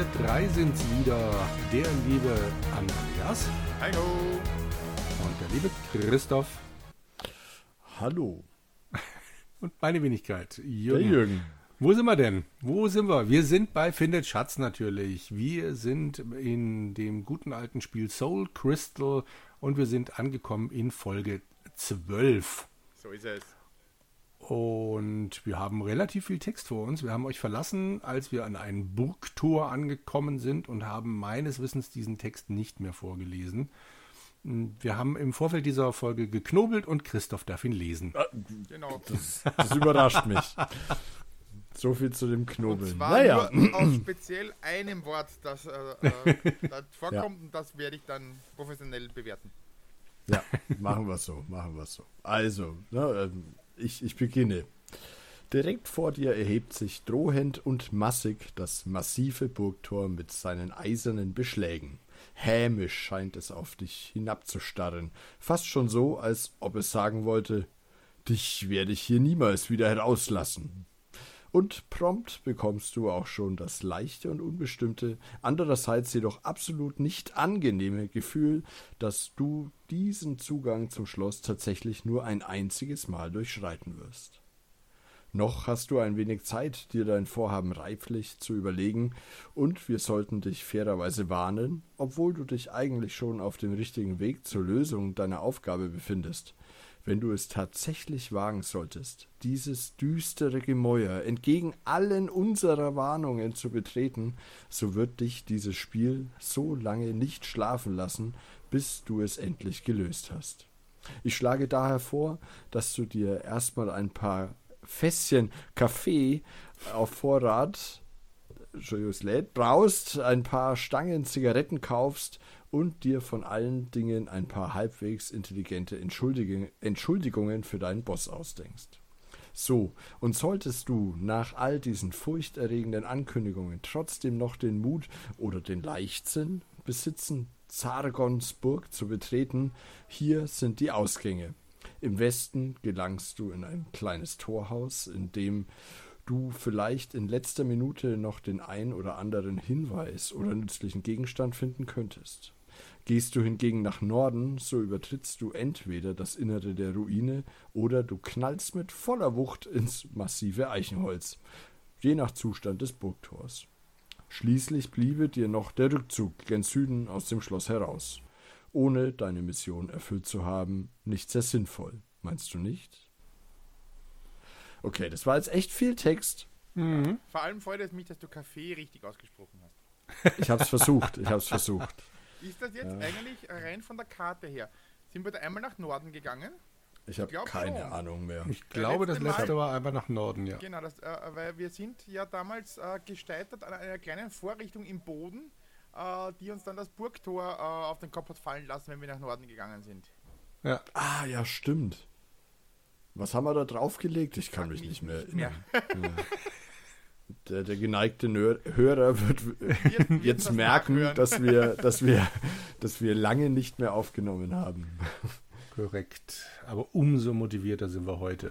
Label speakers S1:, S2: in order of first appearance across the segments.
S1: wir drei sind's wieder. Der liebe Andreas.
S2: Hallo.
S1: Und der liebe Christoph.
S3: Hallo.
S1: Und meine Wenigkeit, Jürgen.
S3: Der Jürgen.
S1: Wo sind wir denn? Wo sind wir? Wir sind bei Findet Schatz natürlich. Wir sind in dem guten alten Spiel Soul Crystal und wir sind angekommen in Folge 12.
S2: So ist es.
S1: Und wir haben relativ viel Text vor uns. Wir haben euch verlassen, als wir an ein Burgtor angekommen sind und haben meines Wissens diesen Text nicht mehr vorgelesen. Wir haben im Vorfeld dieser Folge geknobelt und Christoph darf ihn lesen.
S2: Genau.
S3: Das, das überrascht mich. So viel zu dem
S2: Und
S3: Knobeln.
S2: zwar
S3: Naja,
S2: nur aus speziell einem Wort, das äh, äh, da vorkommt und das werde ich dann professionell bewerten.
S3: ja, machen wir so, machen wir so. Also, ne, ähm, ich, ich beginne. Direkt vor dir erhebt sich drohend und massig das massive Burgtor mit seinen eisernen Beschlägen. Hämisch scheint es auf dich hinabzustarren, fast schon so, als ob es sagen wollte, dich werde ich hier niemals wieder herauslassen. Und prompt bekommst du auch schon das leichte und unbestimmte, andererseits jedoch absolut nicht angenehme Gefühl, dass du diesen Zugang zum Schloss tatsächlich nur ein einziges Mal durchschreiten wirst. Noch hast du ein wenig Zeit, dir dein Vorhaben reiflich zu überlegen, und wir sollten dich fairerweise warnen, obwohl du dich eigentlich schon auf dem richtigen Weg zur Lösung deiner Aufgabe befindest. Wenn du es tatsächlich wagen solltest, dieses düstere Gemäuer entgegen allen unserer Warnungen zu betreten, so wird dich dieses Spiel so lange nicht schlafen lassen, bis du es endlich gelöst hast. Ich schlage daher vor, dass du dir erstmal ein paar Fässchen Kaffee auf Vorrat Julius lädt, braust, ein paar Stangen Zigaretten kaufst und dir von allen Dingen ein paar halbwegs intelligente Entschuldigung, Entschuldigungen für deinen Boss ausdenkst. So, und solltest du nach all diesen furchterregenden Ankündigungen trotzdem noch den Mut oder den Leichtsinn besitzen, Zargons Burg zu betreten, hier sind die Ausgänge. Im Westen gelangst du in ein kleines Torhaus, in dem du vielleicht in letzter Minute noch den ein oder anderen Hinweis oder nützlichen Gegenstand finden könntest. Gehst du hingegen nach Norden, so übertrittst du entweder das Innere der Ruine oder du knallst mit voller Wucht ins massive Eichenholz, je nach Zustand des Burgtors. Schließlich bliebe dir noch der Rückzug gen Süden aus dem Schloss heraus. Ohne deine Mission erfüllt zu haben, nicht sehr sinnvoll. Meinst du nicht? Okay, das war jetzt echt viel Text.
S2: Vor allem freut es mich, dass du Kaffee richtig ausgesprochen hast.
S3: Ich hab's versucht, ich hab's versucht.
S2: Ist das jetzt eigentlich rein von der Karte her? Sind wir da einmal nach Norden gegangen?
S3: Ich habe keine
S2: schon.
S3: Ahnung mehr.
S1: Ich glaube, das
S2: letzte Mal-
S1: letzte war einfach nach Norden, ja.
S2: Genau, das, äh, weil wir sind ja damals äh, gescheitert an einer kleinen Vorrichtung im Boden, äh, die uns dann das Burgtor äh, auf den Kopf hat fallen lassen, wenn wir nach Norden gegangen sind.
S1: ja.
S3: Ah, ja, stimmt. Was haben wir da draufgelegt? Ich kann mich nicht mehr erinnern. Der, der geneigte Nör Hörer wird
S2: Wir- wir
S3: jetzt
S2: das
S3: merken, dass wir, dass, wir, dass wir lange nicht mehr aufgenommen haben.
S1: Korrekt. Aber umso motivierter sind wir heute.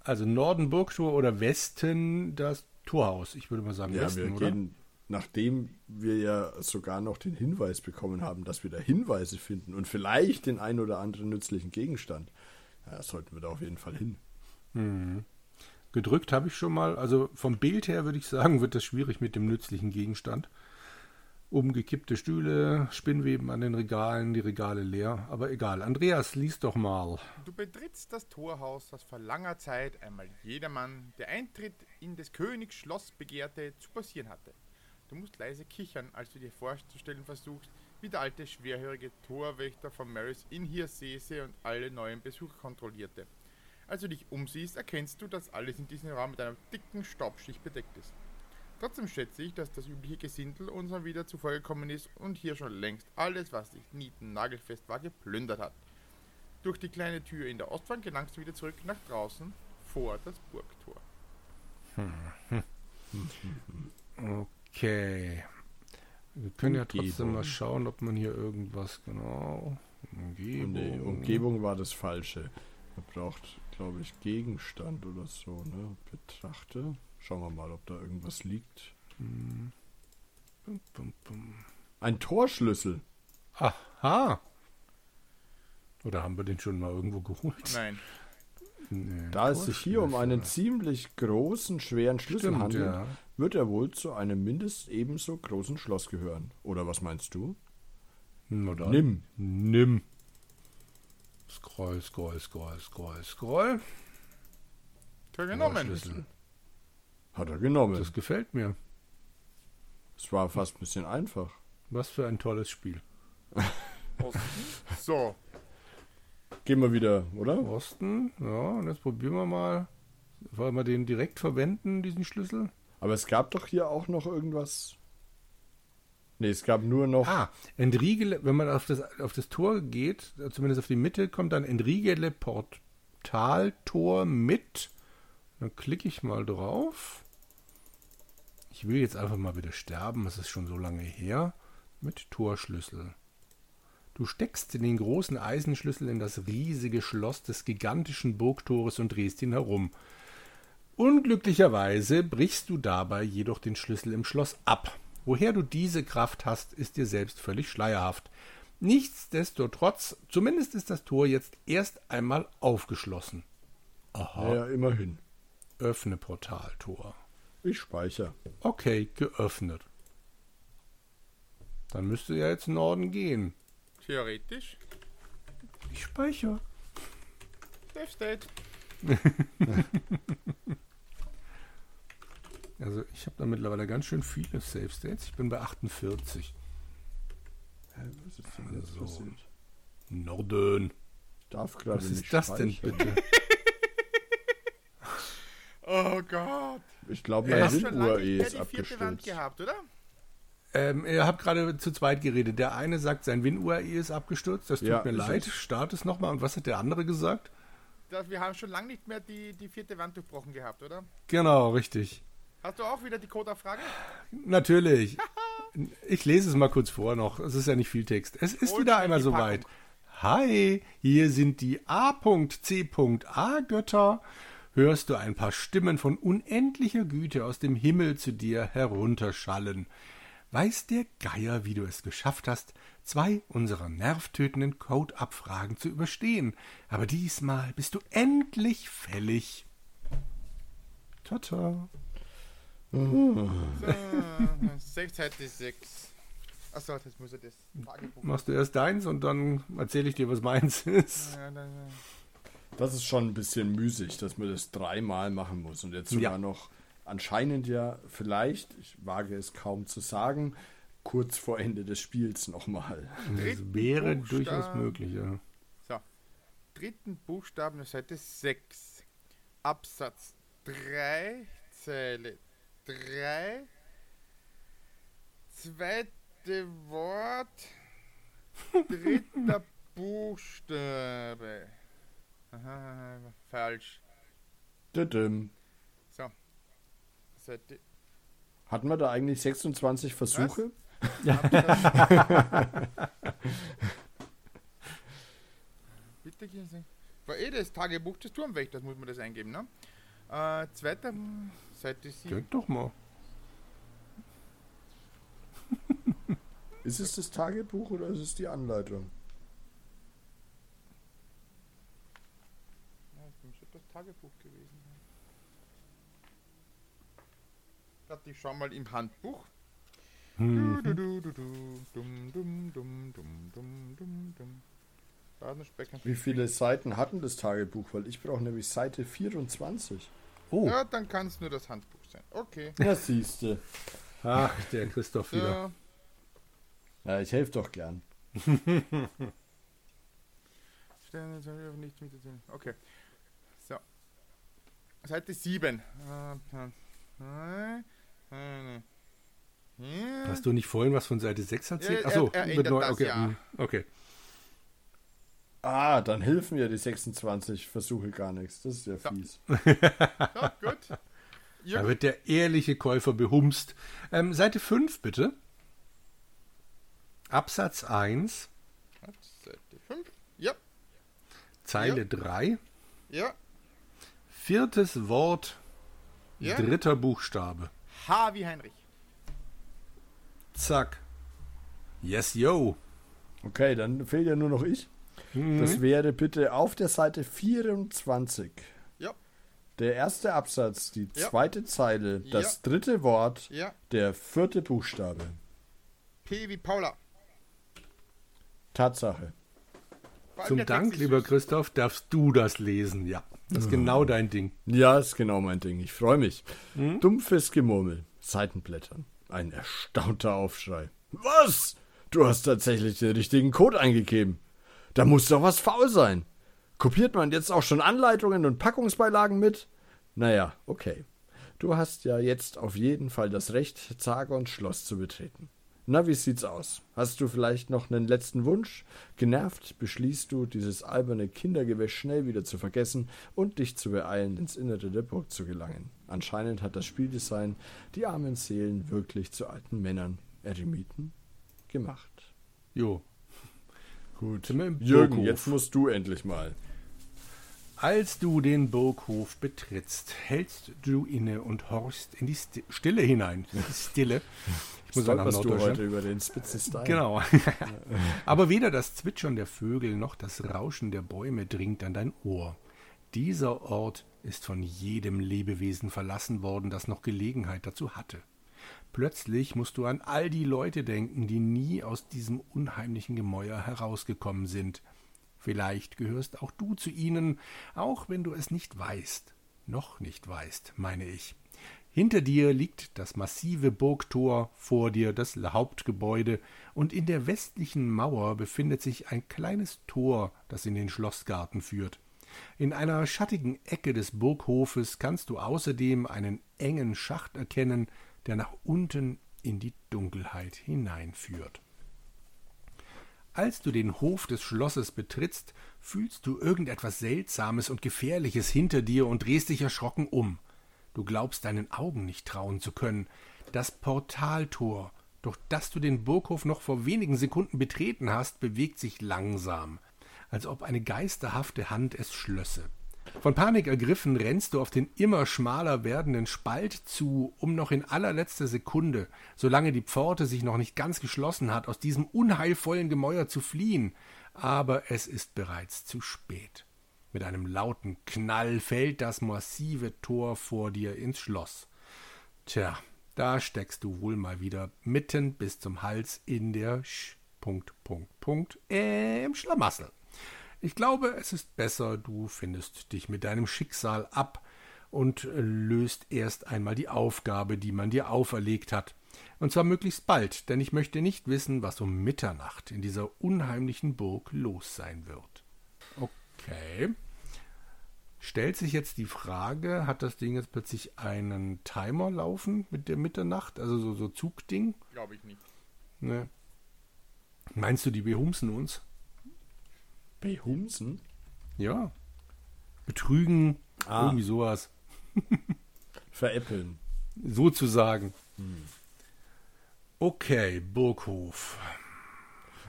S1: Also Norden Burgtor oder Westen das Torhaus. Ich würde mal sagen
S3: Ja,
S1: Westen,
S3: wir
S1: oder?
S3: gehen, nachdem wir ja sogar noch den Hinweis bekommen haben, dass wir da Hinweise finden und vielleicht den ein oder anderen nützlichen Gegenstand, ja, sollten wir da auf jeden Fall hin.
S1: Gedrückt habe ich schon mal. Also vom Bild her würde ich sagen, wird das schwierig mit dem nützlichen Gegenstand. Umgekippte Stühle, Spinnweben an den Regalen, die Regale leer. Aber egal. Andreas, lies doch mal.
S2: Du betrittst das Torhaus, das vor langer Zeit einmal jedermann, der Eintritt in des Königs Schloss begehrte, zu passieren hatte. Du musst leise kichern, als du dir vorzustellen versuchst, wie der alte schwerhörige Torwächter von Maris Inn hier säße und alle neuen Besucher kontrollierte. Als du dich umsiehst, erkennst du, dass alles in diesem Raum mit einer dicken Staubschicht bedeckt ist. Trotzdem schätze ich, dass das übliche Gesindel uns mal wieder zuvor gekommen ist und hier schon längst alles, was nicht nieten nagelfest war, geplündert hat. Durch die kleine Tür in der Ostwand gelangst du wieder zurück nach draußen vor das Burgtor.
S1: Okay. Wir können ja trotzdem mal schauen, ob man hier irgendwas genau. Umgebung.
S3: Nee, Umgebung war das Falsche. Man braucht, glaube ich, Gegenstand oder so, ne? Betrachte. Schauen wir mal, ob da irgendwas liegt.
S1: Bum, bum, bum.
S3: Ein Torschlüssel.
S1: Aha. Oder haben wir den schon mal irgendwo geholt?
S2: Nein.
S1: Nee,
S3: Da es sich hier um einen ziemlich großen, schweren Schlüssel
S1: Stimmt,
S3: handelt,
S1: ja.
S3: wird er wohl zu einem mindest ebenso großen Schloss gehören. Oder was meinst du?
S1: Na dann.
S3: Nimm.
S1: Nimm. Scroll, scroll, scroll, scroll, scroll.
S2: Genommen.
S1: Torschlüssel.
S3: Hat er genommen.
S1: Das gefällt mir.
S3: Es war fast ein bisschen einfach.
S1: Was für ein tolles Spiel.
S2: So.
S3: Gehen wir wieder, oder?
S1: Osten, ja, und jetzt probieren wir mal. Wollen wir den direkt verwenden, diesen Schlüssel?
S3: Aber es gab doch hier auch noch irgendwas. Nee, es gab nur noch.
S1: Ah, entriegele, wenn man auf das, auf das Tor geht, zumindest auf die Mitte, kommt dann entriegele Portaltor mit. Dann klicke ich mal drauf. Ich will jetzt einfach mal wieder sterben, es ist schon so lange her. Mit Torschlüssel. Du steckst den großen Eisenschlüssel in das riesige Schloss des gigantischen Burgtores und drehst ihn herum. Unglücklicherweise brichst du dabei jedoch den Schlüssel im Schloss ab. Woher du diese Kraft hast, ist dir selbst völlig schleierhaft. Nichtsdestotrotz, zumindest ist das Tor jetzt erst einmal aufgeschlossen. Aha.
S3: Ja, immerhin.
S1: Öffne Portaltor.
S3: Ich speichere.
S1: Okay, geöffnet. Dann müsste ja jetzt Norden gehen.
S2: Theoretisch.
S1: Ich speichere.
S2: Safe State.
S1: Also ich habe da mittlerweile ganz schön viele Save States. Ich bin bei 48.
S3: Hä, was ist denn jetzt
S1: So.
S3: passiert?
S1: Norden.
S3: Ich darf gerade
S1: Was
S3: nicht
S1: ist das denn
S3: speichern.
S1: bitte?
S2: Oh Gott.
S3: Ich glaube,
S2: Wir
S3: mein
S2: haben schon lange
S3: Winduhr
S2: nicht
S3: ist
S2: mehr die vierte Wand
S3: abgestürzt.
S2: gehabt, oder?
S1: Ähm, ihr habt gerade zu zweit geredet. Der eine sagt, sein WinUAE ist abgestürzt. Das tut
S3: Ja,
S1: mir leid. Start es nochmal. Und was hat der andere gesagt?
S2: Das, wir haben schon lange nicht mehr die, die vierte Wand durchbrochen gehabt, oder?
S1: Genau, richtig.
S2: Hast du auch wieder die Codefrage?
S1: Natürlich. Ich lese es mal kurz vor noch. Es ist ja nicht viel Text. Es ist
S2: Holt
S1: wieder einmal soweit. Hi, hier sind die A.C.A-Götter. Hörst du ein paar Stimmen von unendlicher Güte aus dem Himmel zu dir herunterschallen. Weiß der Geier, wie du es geschafft hast, zwei unserer nervtötenden Code-Abfragen zu überstehen. Aber diesmal bist du endlich fällig. Tata.
S2: So, 6 Seite 6. Achso, das muss ja das Tagebuch.
S1: Machst du erst deins und dann erzähle ich dir, was meins ist.
S2: Ja, dann,
S3: Das ist schon ein bisschen müßig, dass man das dreimal machen muss. Und jetzt sogar
S1: Ja.
S3: noch anscheinend ja vielleicht, ich wage es kaum zu sagen, kurz vor Ende des Spiels nochmal.
S1: Das wäre
S2: Buchstaben.
S1: durchaus möglich, ja.
S2: So. Dritten Buchstaben, Seite 6. Absatz 3, Zeile 3. Zweite Wort. Dritter Buchstabe. Aha, falsch.
S3: Düdüm. Hatten wir da eigentlich 26 Versuche?
S2: Absatz. Bitte gehen Sie. War eh das Tagebuch des Turmwächters, muss man das eingeben, ne? Äh, zweiter Seite 7.
S1: Denk doch mal.
S3: Ist es das Tagebuch oder ist es die Anleitung?
S2: Ja, das müsste das Tagebuch gewesen sein. Warte, ich schau mal im Handbuch. Du, du, du, du, du, dum, dum, dum,
S3: Wie viele Seiten hatten das Tagebuch? Weil ich brauche nämlich Seite 24.
S1: Oh,
S2: Ja, dann kann es nur das Handbuch sein. Okay.
S3: Ja, siehste.
S1: ach, der Christoph wieder.
S3: Ja, ich helfe doch gern.
S2: Okay. So. Seite 7.
S1: Hast du nicht vorhin was von Seite 6 erzählt?
S2: Ja,
S1: Achso,
S2: er- er
S1: mit
S2: das,
S1: okay,
S2: ja.
S1: hm, okay.
S3: Ah, dann helfen mir die 26 Versuche gar nichts. Das ist ja fies.
S2: So, gut.
S1: Da
S2: Ja,
S1: wird der ehrliche Käufer behumst. Ähm, Seite 5, bitte. Absatz 1,
S2: Seite 5. Ja,
S1: Zeile
S2: Ja.
S1: 3,
S2: ja,
S1: viertes Wort,
S2: ja.
S1: dritter Buchstabe.
S2: H wie Heinrich.
S1: Zack. Yes, yo.
S3: Okay, dann fehlt ja nur noch ich.
S1: Mhm.
S3: Das wäre bitte auf der Seite 24.
S2: Ja.
S3: Der erste Absatz, die
S2: Ja.
S3: zweite Zeile, das
S2: Ja.
S3: dritte Wort,
S2: Ja.
S3: der vierte Buchstabe.
S2: P wie Paula.
S3: Tatsache.
S1: Zum Dank, lieber. Christoph, darfst du das lesen. Ja, das ist genau dein Ding.
S3: Ja, ist genau mein Ding. Ich freue mich.
S1: Hm?
S3: Dumpfes Gemurmel, Seitenblättern. Ein erstaunter Aufschrei. Was? Du hast tatsächlich den richtigen Code eingegeben. Da muss doch was faul sein. Kopiert man jetzt auch schon Anleitungen und Packungsbeilagen mit? Naja, okay. Du hast ja jetzt auf jeden Fall das Recht, Zagons Schloss zu betreten. Na, wie sieht's aus? Hast du vielleicht noch einen letzten Wunsch? Genervt beschließt du, dieses alberne Kindergewäsch schnell wieder zu vergessen und dich zu beeilen, ins Innere der Burg zu gelangen. Anscheinend hat das Spieldesign die armen Seelen wirklich zu alten Männern, Eremiten, gemacht.
S1: Jo.
S3: Gut. Jürgen,
S1: Burghof?
S3: jetzt musst du endlich mal.
S1: Als du den Burghof betrittst, hältst du inne und horchst in die Sti Stille hinein. Stille. Ich muss nach
S3: Stolperst du heute über den spitzen Stein?
S1: Genau. Aber weder das Zwitschern der Vögel noch das Rauschen der Bäume dringt an dein Ohr. Dieser Ort ist von jedem Lebewesen verlassen worden, das noch Gelegenheit dazu hatte. Plötzlich musst du an all die Leute denken, die nie aus diesem unheimlichen Gemäuer herausgekommen sind. Vielleicht gehörst auch du zu ihnen, auch wenn du es nicht weißt. Noch nicht weißt, meine ich. Hinter dir liegt das massive Burgtor, vor dir das Hauptgebäude, und in der westlichen Mauer befindet sich ein kleines Tor, das in den Schlossgarten führt. In einer schattigen Ecke des Burghofes kannst du außerdem einen engen Schacht erkennen, der nach unten in die Dunkelheit hineinführt. Als du den Hof des Schlosses betrittst, fühlst du irgendetwas Seltsames und Gefährliches hinter dir und drehst dich erschrocken um. Du glaubst deinen Augen nicht trauen zu können. Das Portaltor, durch das du den Burghof noch vor wenigen Sekunden betreten hast, bewegt sich langsam, als ob eine geisterhafte Hand es schlösse. Von Panik ergriffen rennst du auf den immer schmaler werdenden Spalt zu, um noch in allerletzter Sekunde, solange die Pforte sich noch nicht ganz geschlossen hat, aus diesem unheilvollen Gemäuer zu fliehen. Aber es ist bereits zu spät. Mit einem lauten Knall fällt das massive Tor vor dir ins Schloss. Tja, da steckst du wohl mal wieder mitten bis zum Hals in der Sch. Punkt, Punkt, Punkt, äh, im Schlamassel. Ich glaube, es ist besser, du findest dich mit deinem Schicksal ab und löst erst einmal die Aufgabe, die man dir auferlegt hat. Und zwar möglichst bald, denn ich möchte nicht wissen, was um Mitternacht in dieser unheimlichen Burg los sein wird. Okay. Stellt sich jetzt die Frage, hat das Ding jetzt plötzlich einen Timer laufen mit der Mitternacht? Also so, so Zugding?
S2: Glaube ich nicht.
S1: Ne? Meinst du, die behumsen uns?
S3: Behumsen?
S1: Ja. Betrügen,
S3: Ah.
S1: irgendwie sowas.
S3: Veräppeln.
S1: Sozusagen. Okay, Burghof.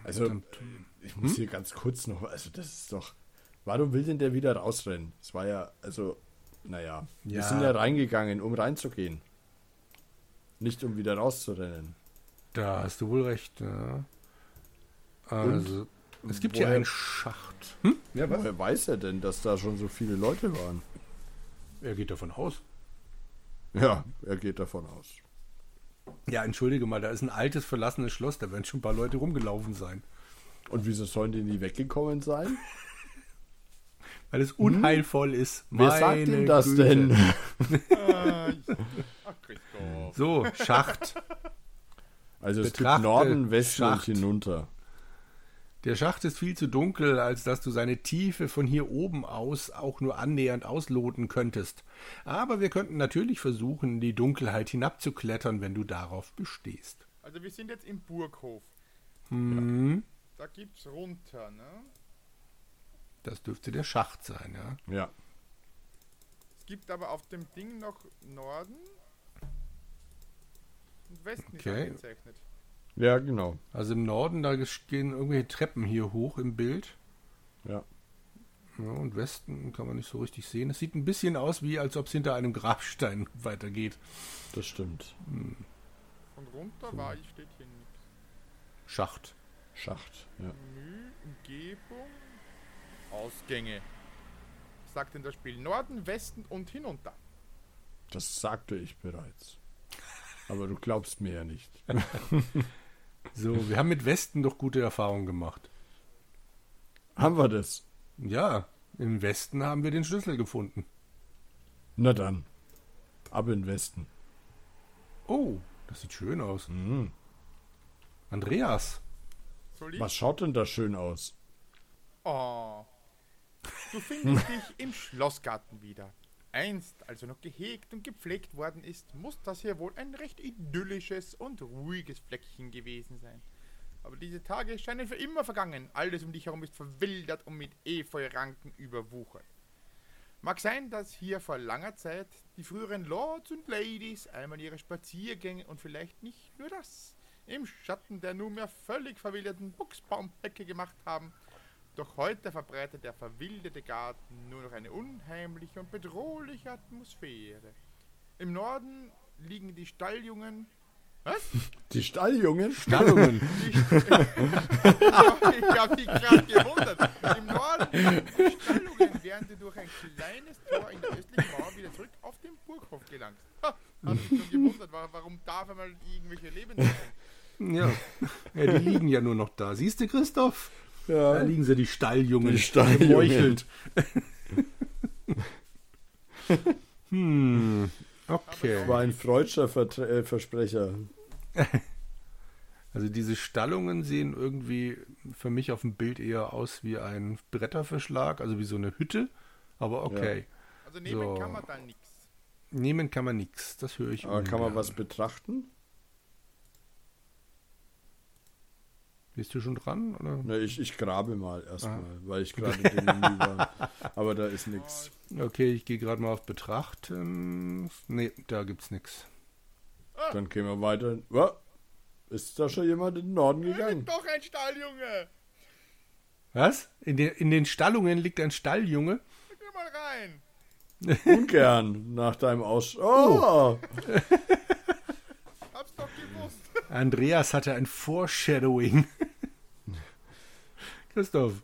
S3: Also, ich muss hier ganz kurz noch, also das ist doch, warum will denn der wieder rausrennen? Es war ja, also, naja, wir
S1: Ja.
S3: sind ja reingegangen, um reinzugehen. Nicht um wieder rauszurennen.
S1: Da hast du wohl recht. Ja. Also, es gibt hier einen Schacht. Hm? Ja?
S3: Woher weiß er denn, dass da schon so viele Leute waren?
S1: Er geht davon aus.
S3: Ja, er geht davon aus.
S1: Ja, entschuldige mal, da ist ein altes, verlassenes Schloss, da werden schon ein paar Leute rumgelaufen sein.
S3: Und wieso sollen die nie weggekommen sein?
S1: Weil es unheilvoll ist.
S3: Wer sagt ihm das
S1: Güte.
S3: denn?
S1: So, Schacht.
S3: Also es
S1: Betrachte
S3: gibt Norden, Westen
S1: Schacht.
S3: und hinunter.
S1: Der Schacht ist viel zu dunkel, als dass du seine Tiefe von hier oben aus auch nur annähernd ausloten könntest. Aber wir könnten natürlich versuchen, in die Dunkelheit hinabzuklettern, wenn du darauf bestehst.
S2: Also wir sind jetzt im Burghof.
S1: Hm,
S2: Da gibt's runter, ne?
S1: Das dürfte der Schacht sein, ja.
S3: Ja.
S2: Es gibt aber auf dem Ding noch Norden und Westen ist
S1: Okay.
S2: angezeichnet.
S3: Ja, genau.
S1: Also im Norden, da gehen irgendwelche Treppen hier hoch im Bild.
S3: Ja.
S1: Ja, und Westen kann man nicht so richtig sehen. Es sieht ein bisschen aus, wie als ob es hinter einem Grabstein weitergeht.
S3: Das stimmt.
S2: Von runter war ich, steht hier nicht.
S1: Schacht.
S3: Schacht. Ja.
S2: Menü, Umgebung, Ausgänge. Sagt denn das Spiel Norden, Westen und hinunter.
S3: Das sagte ich bereits. Aber du glaubst mir ja nicht.
S1: So, wir haben mit Westen doch gute Erfahrungen gemacht.
S3: Haben wir das?
S1: Ja, im Westen haben wir den Schlüssel gefunden.
S3: Na dann. Ab in den Westen.
S1: Oh, das sieht schön aus.
S3: Mhm.
S1: Andreas?
S3: Was schaut denn da schön aus?
S2: Oh. Du findest dich im Schlossgarten wieder. Einst, also noch gehegt und gepflegt worden ist, muss das hier wohl ein recht idyllisches und ruhiges Fleckchen gewesen sein. Aber diese Tage scheinen für immer vergangen. Alles um dich herum ist verwildert und mit Efeuranken überwuchert. Mag sein, dass hier vor langer Zeit die früheren Lords und Ladies einmal ihre Spaziergänge und vielleicht nicht nur das im Schatten der nunmehr völlig verwilderten Buchsbaumpecke gemacht haben. Doch heute verbreitet der verwilderte Garten nur noch eine unheimliche und bedrohliche Atmosphäre. Im Norden liegen die Stalljungen. Was?
S3: Die Stalljungen?
S1: Stallungen.
S2: Die St- ich habe mich gerade gewundert. Im Norden liegen die Stallungen, während du durch ein kleines Tor in der östlichen Mauer wieder zurück auf den Burghof gelangst. Ha, hab mich schon gewundert, wa- warum da auf einmal irgendwelche sind.
S1: Ja. ja, die liegen ja nur noch da. Siehst du, Christoph? Da
S3: Ja.
S1: liegen sie, die Stalljungen.
S3: Die Stalljungen.
S1: Hm, okay.
S3: War ein freudscher Vertre äh, Versprecher.
S1: Also diese Stallungen sehen irgendwie für mich auf dem Bild eher aus wie ein Bretterverschlag, also wie so eine Hütte. Aber okay.
S2: Also nehmen
S1: So.
S2: kann man da nichts.
S1: Nehmen kann man nichts. Das höre ich
S3: Aber kann man
S1: ungern.
S3: was betrachten?
S1: Bist du schon dran? Oder?
S3: Na, ich, ich grabe mal erstmal,
S1: Ah.
S3: weil ich gerade Menü war. Aber da ist nichts.
S1: Okay, ich gehe gerade mal auf Betrachten. Nee, da gibt's nichts.
S3: Dann gehen wir weiter. Was? Ist da schon jemand in den Norden gegangen?
S2: Doch ein Stalljunge!
S1: Was? In, den in den Stallungen liegt ein Stalljunge?
S2: Geh mal rein!
S3: Ungern nach deinem Aus. Oh!
S2: Hab's doch gewusst.
S1: Andreas hatte ein Foreshadowing. Christoph.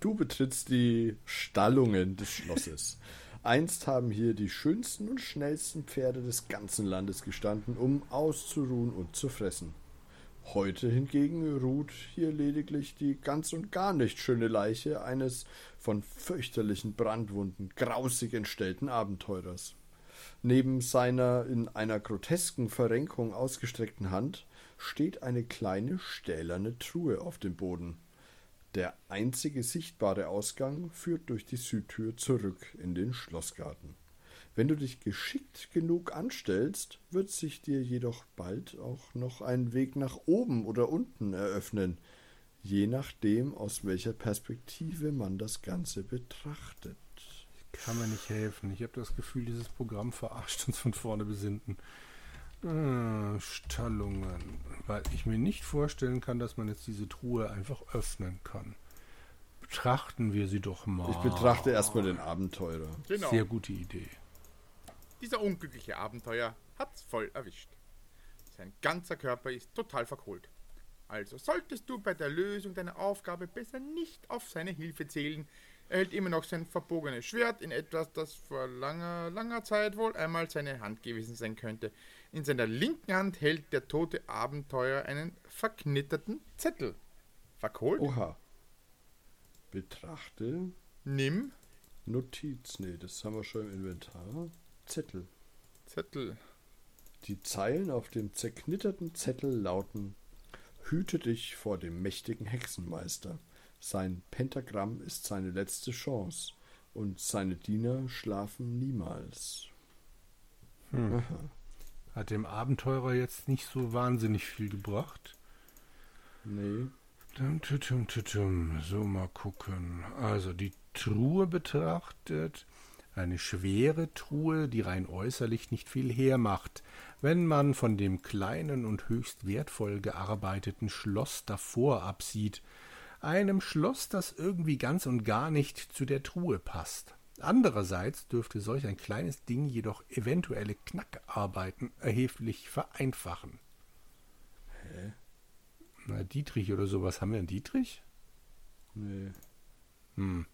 S3: Du betrittst die Stallungen des Schlosses. Einst haben hier die schönsten und schnellsten Pferde des ganzen Landes gestanden, um auszuruhen und zu fressen. Heute hingegen ruht hier lediglich die ganz und gar nicht schöne Leiche eines von fürchterlichen Brandwunden grausig entstellten Abenteurers. Neben seiner in einer grotesken Verrenkung ausgestreckten Hand steht eine kleine stählerne Truhe auf dem Boden. Der einzige sichtbare Ausgang führt durch die Südtür zurück in den Schlossgarten. Wenn du dich geschickt genug anstellst, wird sich dir jedoch bald auch noch ein Weg nach oben oder unten eröffnen, je nachdem, aus welcher Perspektive man das Ganze betrachtet.
S1: Kann mir nicht helfen. Ich habe das Gefühl, dieses Programm verarscht uns von vorne bis hinten. Äh, Stallungen. Weil ich mir nicht vorstellen kann, dass man jetzt diese Truhe einfach öffnen kann. Betrachten wir sie doch mal.
S3: Ich betrachte erstmal den Abenteurer.
S2: Genau.
S1: Sehr gute Idee.
S2: Dieser unglückliche Abenteuer hat's voll erwischt. Sein ganzer Körper ist total verkohlt. Also solltest du bei der Lösung deiner Aufgabe besser nicht auf seine Hilfe zählen. Er hält immer noch sein verbogenes Schwert in etwas, das vor langer, langer Zeit wohl einmal seine Hand gewesen sein könnte. In seiner linken Hand hält der tote Abenteuer einen verknitterten Zettel. Verkohlt?
S3: Oha. Betrachte
S2: Nimm
S3: Notiz. Nee, das haben wir schon im Inventar. Zettel.
S2: Zettel.
S3: Die Zeilen auf dem zerknitterten Zettel lauten Hüte dich vor dem mächtigen Hexenmeister. Sein Pentagramm ist seine letzte Chance und seine Diener schlafen niemals.
S1: Hm. Hat dem Abenteurer jetzt nicht so wahnsinnig viel gebracht.
S3: Nee.
S1: Tum, tum, tum, tum, tum. So, mal gucken. Also die Truhe betrachtet. Eine schwere Truhe, die rein äußerlich nicht viel hermacht, wenn man von dem kleinen und höchst wertvoll gearbeiteten Schloss davor absieht. Einem Schloss, das irgendwie ganz und gar nicht zu der Truhe passt. Andererseits dürfte solch ein kleines Ding jedoch eventuelle Knackarbeiten erheblich vereinfachen. Na, Dietrich oder sowas. Haben wir einen Dietrich?
S3: Nee.
S1: Hm.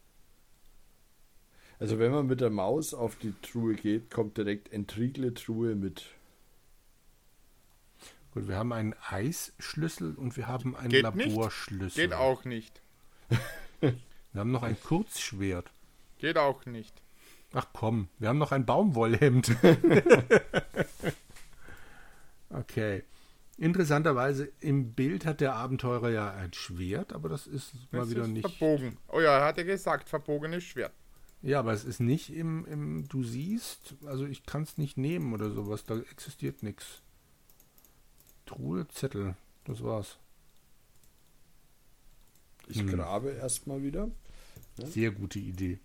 S3: Also wenn man mit der Maus auf die Truhe geht, kommt direkt Entriegle-Truhe mit.
S1: Gut, wir haben einen Eisschlüssel und wir haben einen
S2: Geht nicht.
S1: Laborschlüssel.
S2: Geht auch nicht.
S1: Wir haben noch ein Kurzschwert.
S2: Geht auch nicht.
S1: Ach komm, wir haben noch ein Baumwollhemd. okay. Interessanterweise im Bild hat der Abenteurer ja ein Schwert, aber das ist mal
S2: Das
S1: wieder
S2: ist
S1: nicht.
S2: verbogen. Oh ja, er hat ja gesagt, verbogenes Schwert.
S1: Ja, aber es ist nicht im, im du siehst, also ich kann es nicht nehmen oder sowas, da existiert nichts. Truhe, Zettel, das war's.
S3: Ich
S1: Hm.
S3: grabe erstmal wieder.
S1: Sehr gute Idee.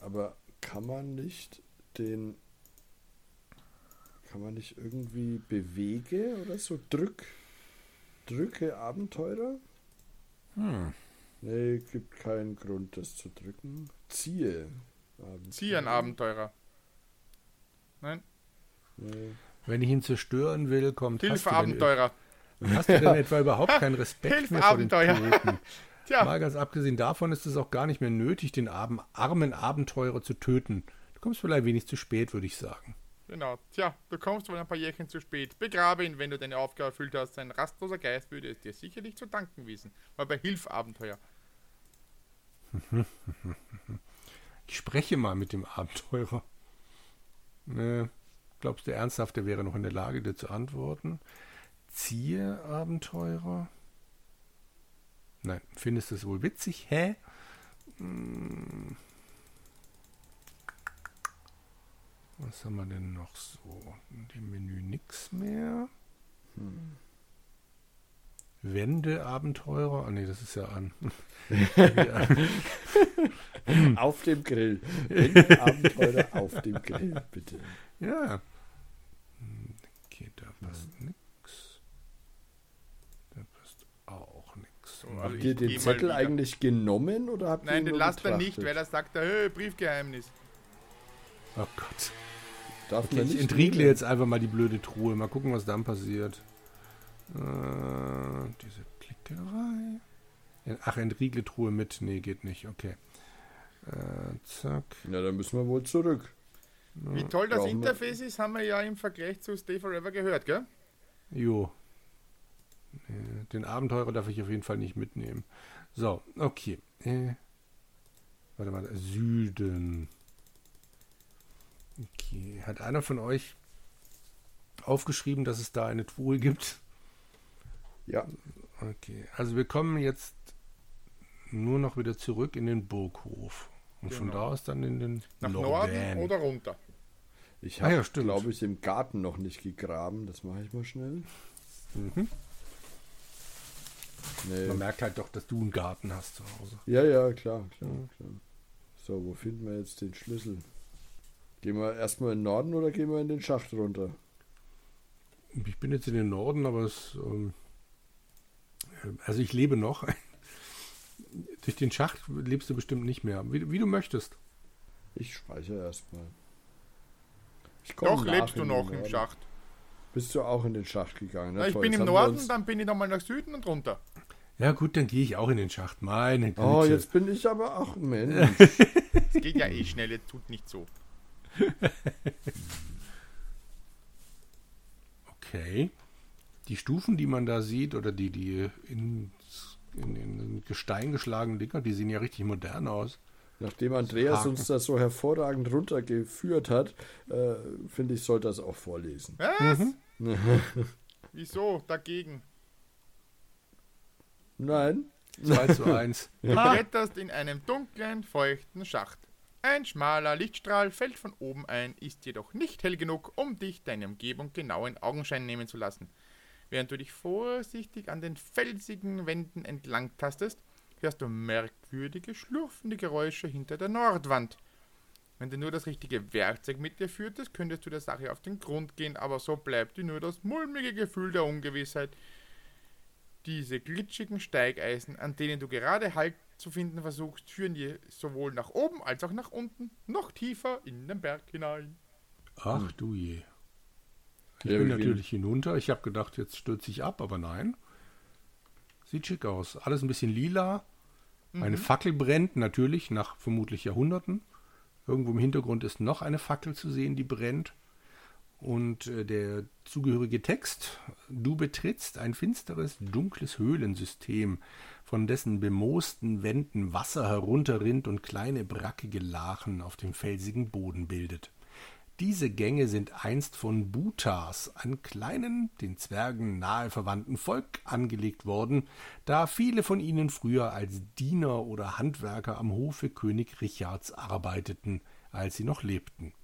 S3: Aber kann man nicht den. Kann man nicht irgendwie bewege oder so? Drück. Drücke Abenteurer?
S1: Hm.
S3: Nee, gibt keinen Grund, das zu drücken. Ziehe. Abenteurer.
S2: Zieh ein Abenteurer. Nein,
S3: Nee.
S1: Wenn ich ihn zerstören will, kommt
S2: Hilfe Abenteurer.
S1: hast du denn etwa überhaupt keinen Respekt
S2: Hilfe,
S1: mehr vor den
S2: Abenteuer.
S1: Toten?
S2: Tja,
S1: Mal ganz abgesehen davon ist es auch gar nicht mehr nötig, den armen, Abenteurer zu töten. Du kommst vielleicht wenig zu spät, würde ich sagen.
S2: genau. Tja, du kommst wohl ein paar Jährchen zu spät. Begrabe ihn, wenn du deine Aufgabe erfüllt hast. Sein rastloser Geist würde es dir sicherlich zu danken wissen. Mal bei Hilf Abenteuer.
S1: Ich spreche mal mit dem Abenteurer. Ne, glaubst du ernsthaft, der wäre noch in der Lage, dir zu antworten? Ziehe Abenteurer? Nein, findest du es wohl witzig? Hä? Hm. Was haben wir denn noch so? In dem Menü nix mehr. Wende Abenteurer? Ah nee, das ist ja an. Ja.
S3: Auf dem Grill. Wenn Abenteurer auf dem Grill, bitte.
S1: Ja. Hm, Okay, da passt nix. Da passt auch nix.
S2: Also
S3: Habt ihr den Zettel eigentlich genommen oder habt ihr
S2: Nein,
S3: ihn
S2: den
S3: nur
S2: lasst er nicht, weil er sagt, hey, Briefgeheimnis.
S1: Oh Gott.
S3: Darf
S1: Okay, ich entriegle jetzt einfach mal die blöde Truhe. Mal gucken, was dann passiert. Äh, diese Klickerei. Ach, entriegle Truhe mit. Nee, geht nicht. Okay. Äh, zack.
S3: Ja, dann müssen wir wohl zurück.
S2: Wie toll das
S3: brauchen wir-
S2: Interface ist, haben wir ja im Vergleich zu Stay Forever gehört, gell?
S1: Jo. Nee, Den Abenteurer darf ich auf jeden Fall nicht mitnehmen. So, okay. Äh, warte mal, Süden. Okay. Hat einer von euch aufgeschrieben, dass es da eine Truhe gibt?
S3: Ja,
S1: Okay. Also wir kommen jetzt nur noch wieder zurück in den Burghof. Und von
S2: Genau.
S1: da aus dann in den
S2: Nach
S1: Lorraine.
S2: Norden oder runter.
S3: ich
S1: Ah
S3: habe,
S1: ja, stimmt.
S3: glaube ich, im Garten noch nicht gegraben. Das mache ich mal schnell.
S1: Mhm.
S3: Nee.
S1: Man merkt halt doch, dass du einen Garten hast zu Hause.
S3: Ja, ja, klar, klar,
S1: Mhm.
S3: klar. So, wo finden wir jetzt den Schlüssel? Gehen wir erstmal in den Norden oder gehen wir in den Schacht runter?
S1: Ich bin jetzt in den Norden, aber es. Ähm, also ich lebe noch. Durch den Schacht lebst du bestimmt nicht mehr. Wie, wie du möchtest.
S3: Ich speichere erstmal.
S2: Doch lebst du noch im. Schacht.
S3: Bist du auch in den Schacht gegangen? Na
S2: Na, ich
S3: toll,
S2: bin im Norden,
S3: uns-
S2: dann bin ich nochmal nach Süden und runter.
S1: Ja gut, dann gehe ich auch in den Schacht. Meine Güte.
S3: Oh, jetzt bin ich aber auch Mensch.
S2: Es geht ja eh schnell, jetzt tut nicht so.
S1: Okay. Die Stufen, die man da sieht, oder die, die in, in, in Gestein geschlagenen Dinger, die sehen ja richtig modern aus.
S3: Nachdem Andreas
S1: Haken.
S3: uns das so hervorragend runtergeführt hat, äh, finde ich, sollte das auch vorlesen.
S2: Was?
S1: Mhm.
S2: Wieso? Dagegen.
S3: Nein?
S1: 2 zu 1.
S2: Du kletterst in einem dunklen, feuchten Schacht. Ein schmaler Lichtstrahl fällt von oben ein, ist jedoch nicht hell genug, um dich deine Umgebung genau in Augenschein nehmen zu lassen. Während du dich vorsichtig an den felsigen Wänden entlang tastest, hörst du merkwürdige, schlurfende Geräusche hinter der Nordwand. Wenn du nur das richtige Werkzeug mit dir führtest, könntest du der Sache auf den Grund gehen, aber so bleibt dir nur das mulmige Gefühl der Ungewissheit. Diese glitschigen Steigeisen, an denen du gerade Halt zu finden versuchst, führen dir sowohl nach oben als auch nach unten, noch tiefer in den Berg hinein.
S1: Ach du je. Ich bin natürlich hinunter. Ich habe gedacht, jetzt stürze ich ab, aber nein. Sieht schick aus. Alles ein bisschen lila. Eine Fackel brennt natürlich nach vermutlich Jahrhunderten. Irgendwo im Hintergrund ist noch eine Fackel zu sehen, die brennt. Und äh, der zugehörige Text, du betrittst ein finsteres, dunkles Höhlensystem, von dessen bemoosten Wänden Wasser herunterrinnt und kleine brackige Lachen auf dem felsigen Boden bildet. Diese Gänge sind einst von Butas, einem kleinen, den Zwergen nahe verwandten Volk, angelegt worden, da viele von ihnen früher als Diener oder Handwerker am Hofe König Richards arbeiteten, als sie noch lebten.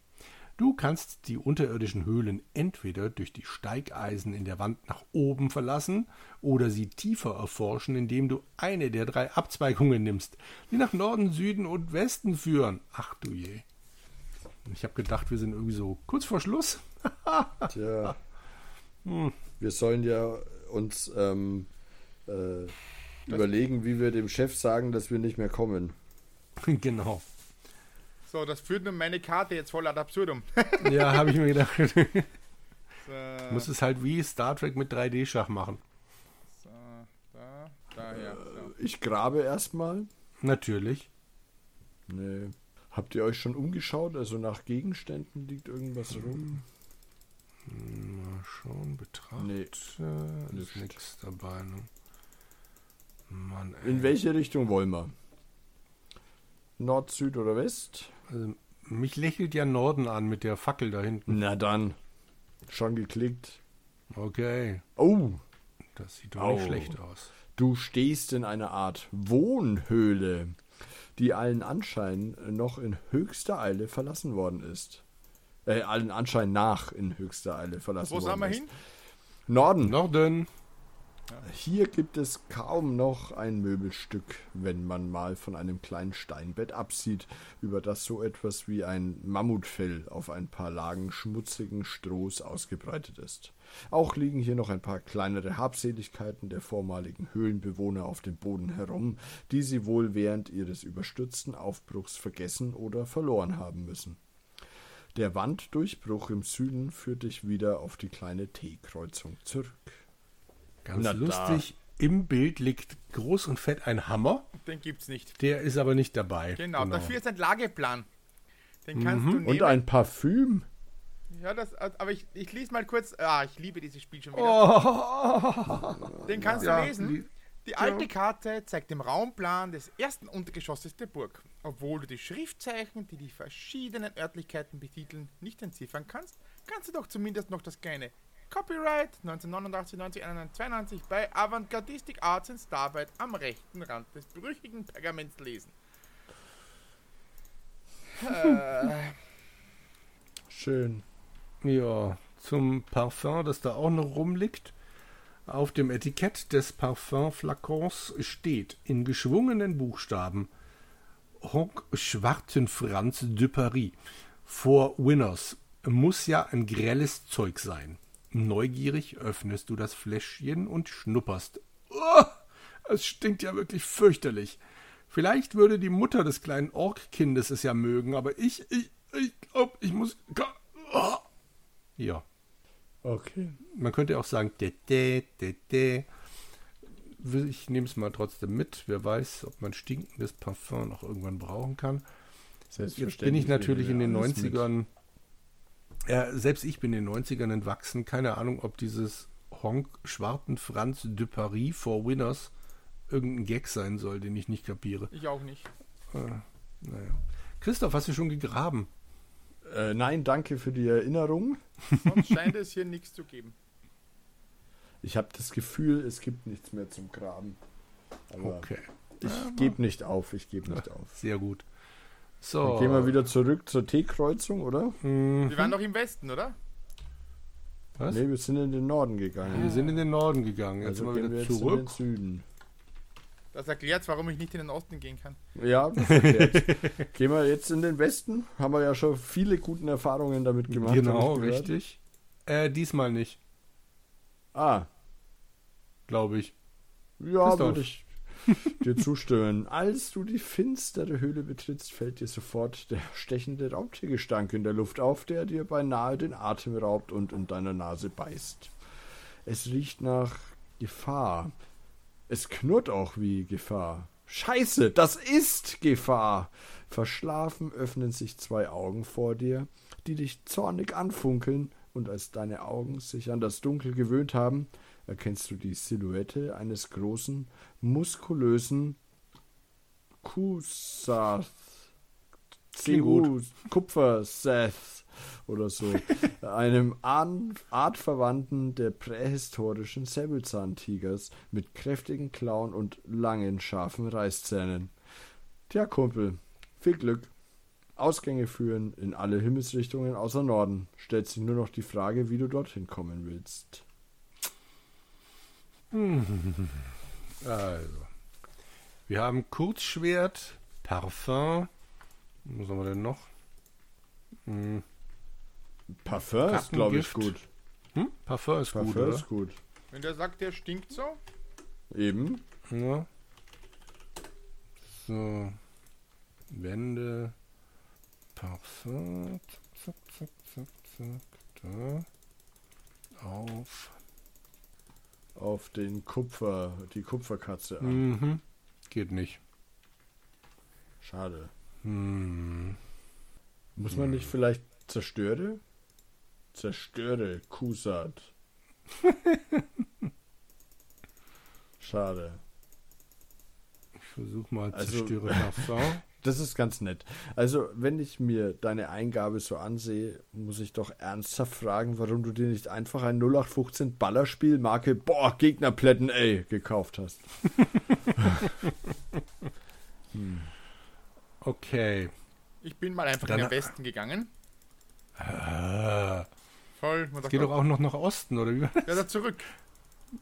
S1: Du kannst die unterirdischen Höhlen entweder durch die Steigeisen in der Wand nach oben verlassen oder sie tiefer erforschen, indem du eine der drei Abzweigungen nimmst, die nach Norden, Süden und Westen führen. Ach du je. Ich habe gedacht, wir sind irgendwie so kurz vor Schluss.
S3: Tja. Wir sollen ja uns ähm, äh, überlegen, wie wir dem Chef sagen, dass wir nicht mehr kommen.
S1: genau.
S2: So, das führt nun meine Karte jetzt voll ad absurdum.
S1: Ja, habe ich mir gedacht.
S2: So,
S1: Muss es halt wie Star Trek mit 3D-Schach machen.
S2: so, da, da, ja. So.
S3: Ich grabe erstmal.
S1: Natürlich.
S3: Nee. Habt ihr euch schon umgeschaut? Also nach Gegenständen liegt irgendwas rum?
S1: Mal schauen, betrachten.
S3: Nee.
S1: Ist
S3: Nicht.
S1: nichts dabei. Ne? Mann, ey.
S3: In welche Richtung wollen wir? Nord, Süd oder West?
S1: Also, mich lächelt ja Norden an mit der Fackel da hinten.
S3: Na dann. Schon geklickt.
S1: Okay,
S3: Oh,
S1: das sieht doch nicht
S3: Au.
S1: schlecht aus.
S3: du stehst in einer Art Wohnhöhle, die allen Anschein noch in höchster Eile verlassen worden ist. Äh, allen Anschein nach in höchster Eile verlassen
S2: Wo
S3: worden
S2: sind wir
S3: ist.
S2: hin?
S3: Norden.
S1: Norden.
S3: Hier gibt es kaum noch ein Möbelstück, wenn man mal von einem kleinen Steinbett absieht, über das so etwas wie ein Mammutfell auf ein paar Lagen schmutzigen Strohs ausgebreitet ist. Auch liegen hier noch ein paar kleinere Habseligkeiten der vormaligen Höhlenbewohner auf dem Boden herum, die sie wohl während ihres überstürzten Aufbruchs vergessen oder verloren haben müssen. Der Wanddurchbruch im Süden führt dich wieder auf die kleine T-Kreuzung zurück.
S1: Ganz
S3: Na da.
S1: lustig. Im Bild liegt groß und fett ein Hammer.
S2: Den gibt's nicht.
S1: Der ist aber nicht dabei.
S2: Genau, dafür ist ein Lageplan. Den kannst du nehmen.
S3: Und ein Parfüm.
S2: Ja, das, aber ich, ich lese mal kurz. Ah, ich liebe dieses Spiel schon wieder. Den kannst
S1: Ja,
S2: du lesen.
S1: die-
S2: Die alte Karte zeigt den Raumplan des ersten Untergeschosses der Burg. Obwohl du die Schriftzeichen, die die verschiedenen Örtlichkeiten betiteln, nicht entziffern kannst, kannst du doch zumindest noch das kleine Copyright 1989, 90, 91, 92 bei Avantgardistic Arts and Starlight am rechten Rand des brüchigen Pergaments lesen. Äh,
S3: Schön.
S1: Ja, zum Parfum, das da auch noch rumliegt. Auf dem Etikett des Parfumflakons steht in geschwungenen Buchstaben Honk Schwarzenfranz de Paris. For Winners. Muss ja ein grelles Zeug sein. Neugierig öffnest du das Fläschchen und schnupperst. Oh, es stinkt ja wirklich fürchterlich. Vielleicht würde die Mutter des kleinen Orkkindes es ja mögen, aber ich, ich, ich glaube, ich muss. Oh. Ja,
S3: Okay.
S1: man könnte auch sagen, de, de, de, de. Ich nehme es mal trotzdem mit. Wer weiß, ob man stinkendes Parfum noch irgendwann brauchen kann. Jetzt bin ich natürlich in den 90ern. Ja, selbst ich bin in den 90ern entwachsen. Keine Ahnung, ob dieses Honk Schwarten Franz de Paris for Winners irgendein Gag sein soll, den ich nicht kapiere.
S2: ich auch nicht.
S1: Naja. Christoph, hast du schon gegraben?
S3: Äh, nein, danke für die Erinnerung.
S2: Sonst scheint es hier nichts zu geben.
S3: Ich habe das Gefühl, es gibt nichts mehr zum Graben. Aber
S1: Okay,
S3: ich gebe nicht auf, ich gebe nicht auf.
S1: sehr gut.
S3: Dann
S1: So,
S3: gehen wir wieder zurück zur T-Kreuzung, oder?
S1: Mhm.
S2: Wir waren doch im Westen, oder?
S1: Was?
S3: Nee, wir sind in den Norden gegangen.
S1: Wir sind in den Norden gegangen. Jetzt
S3: also
S1: sind wir
S3: gehen
S1: wieder
S3: wir jetzt
S1: zurück.
S3: in den Süden.
S2: Das erklärt, warum ich nicht in den Osten gehen kann.
S3: Ja, das erklärt. Gehen wir jetzt in den Westen. Haben wir ja schon viele gute Erfahrungen damit gemacht.
S1: Genau, richtig. Äh, diesmal nicht,
S3: Ah,
S1: glaube ich.
S3: ja, würde ich dir zustimmen. Als du die finstere Höhle betrittst, fällt dir sofort der stechende Raubtiergestank in der Luft auf, der dir beinahe den Atem raubt und in deiner Nase beißt. Es riecht nach Gefahr. Es knurrt auch wie Gefahr. Scheiße, das ist Gefahr. Verschlafen öffnen sich zwei Augen vor dir, die dich zornig anfunkeln, und als deine Augen sich an das Dunkel gewöhnt haben, erkennst du die Silhouette eines großen, muskulösen Kusath.
S1: Klingt gut.
S3: Kupfer-Seth oder so. einem Arn- Artverwandten der prähistorischen Säbelzahntigers mit kräftigen Klauen und langen, scharfen Reißzähnen. Tja, Kumpel, viel Glück. Ausgänge führen in alle Himmelsrichtungen außer Norden. Stellt sich nur noch die Frage, wie du dorthin kommen willst.
S1: Also. Wir haben Kurzschwert, Parfum. Was haben wir denn noch? Hm,
S3: Parfum ist, glaube ich, gut.
S1: hm? Parfum ist
S3: Parfum
S1: gut, oder?
S3: ist gut.
S2: Wenn der sagt, der stinkt so,
S3: Eben.
S1: Ja. So. Wände. Parfum. Zack, zack, zack, zack, zack. Da. Auf.
S3: Auf den Kupfer, die Kupferkatze an.
S1: Mhm. Geht nicht.
S3: Schade.
S1: Hm.
S3: Muss man nicht vielleicht zerstöre? Zerstöre, Kusat. Schade.
S1: Ich versuche mal
S3: Also-
S1: zerstöre Parfum.
S3: Das ist ganz nett. Also, wenn ich mir deine Eingabe so ansehe, muss ich doch ernsthaft fragen, warum du dir nicht einfach ein 0815 Ballerspiel Marke Boah, Gegnerplätten, ey, gekauft hast.
S1: Okay.
S2: ich bin mal einfach
S1: Dann-
S2: in den Westen gegangen.
S1: Äh,
S2: Voll. Man
S1: es geht doch auch noch nach Osten, oder wie?
S2: Ja, da zurück.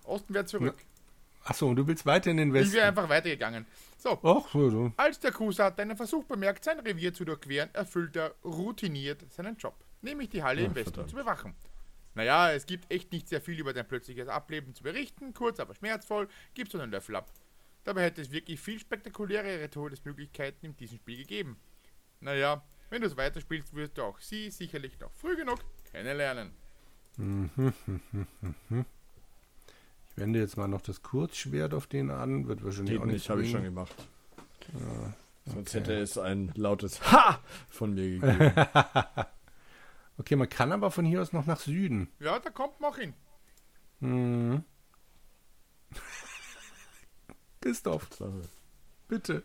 S2: Osten wäre zurück.
S1: Achso, und du willst weiter in den
S2: Ich
S1: Westen.
S2: wäre einfach weitergegangen. So,
S1: Ach, so, so.
S2: als der Kusat einen Versuch bemerkt, sein Revier zu durchqueren, erfüllt er routiniert seinen Job. Nämlich die Halle
S3: Ja,
S2: im Westen zu bewachen. Naja, es gibt echt nicht sehr viel über dein plötzliches Ableben zu berichten. Kurz, aber schmerzvoll, gibst du einen Löffel ab. Dabei hätte es wirklich viel spektakulärere Todesmöglichkeiten in diesem Spiel gegeben. Naja, wenn du es weiterspielst, wirst du auch sie sicherlich noch früh genug kennenlernen.
S1: Ich wende jetzt mal noch das Kurzschwert auf den an. Wird wahrscheinlich
S3: Geht
S1: auch
S3: nicht, habe ich schon gemacht. Sonst
S1: okay.
S3: hätte es ein lautes Ha von mir gegeben.
S1: Okay, man kann aber von hier aus noch nach Süden.
S2: Ja, da kommt man auch hin.
S1: Hm. Christoph, bitte.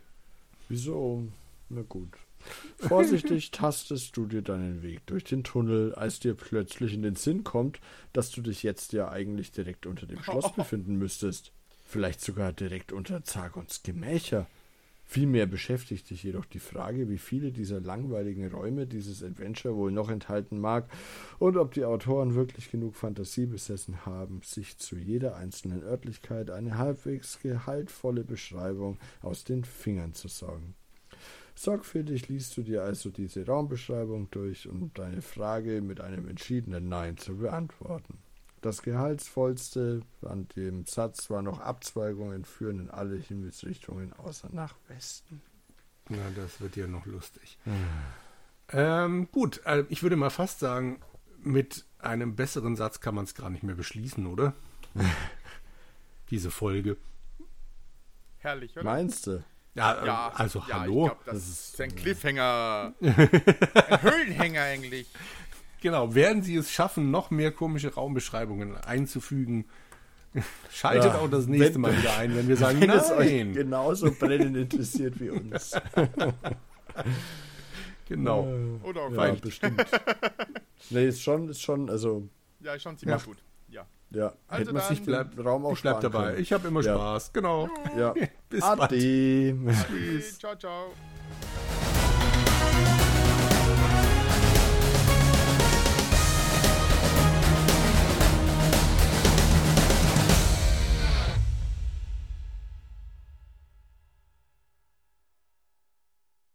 S3: Wieso? Na gut. Vorsichtig tastest du dir deinen Weg durch den Tunnel, als dir plötzlich in den Sinn kommt, dass du dich jetzt ja eigentlich direkt unter dem Schloss befinden müsstest. Vielleicht sogar direkt unter Zagons Gemächer. Vielmehr beschäftigt dich jedoch die Frage, wie viele dieser langweiligen Räume dieses Adventure wohl noch enthalten mag und ob die Autoren wirklich genug Fantasie besessen haben, sich zu jeder einzelnen Örtlichkeit eine halbwegs gehaltvolle Beschreibung aus den Fingern zu saugen. Sorgfältig liest du dir also diese Raumbeschreibung durch, um deine Frage mit einem entschiedenen Nein zu beantworten. Das Gehaltsvollste an dem Satz war noch Abzweigungen führen in alle Himmelsrichtungen außer nach Westen.
S1: Na, das wird ja noch lustig. Ähm, gut, äh, ich würde mal fast sagen, mit einem besseren Satz kann man es gar nicht mehr beschließen, oder? Diese Folge.
S2: Herrlich, oder?
S3: Meinst du?
S1: Ja, äh,
S2: Ja,
S1: also
S2: ja,
S1: hallo.
S2: Ich glaub, das,
S3: Das
S2: ist ein Cliffhanger. ein Höhlenhänger eigentlich.
S1: Genau, werden sie es schaffen, noch mehr komische Raumbeschreibungen einzufügen, schaltet
S3: Ja,
S1: auch das nächste
S3: wenn-
S1: Mal wieder ein, wenn wir sagen,
S3: Wenn es euch
S1: nein.
S3: genauso brennend interessiert wie uns.
S1: Genau.
S2: Oder auch
S3: Ja, bestimmt. nee, ist schon, ist schon, also,
S2: Ja, ist schon ziemlich
S1: Ja.
S2: gut.
S3: Ja.
S2: Also
S3: hätte man
S2: dann-
S3: sich den Raum auch
S1: Ich bleib
S3: sparen
S1: dabei.
S3: können.
S1: Ich habe immer
S3: Ja.
S1: Spaß. Genau.
S3: Ja.
S1: Bis bald.
S3: Ade.
S2: Ciao, ciao.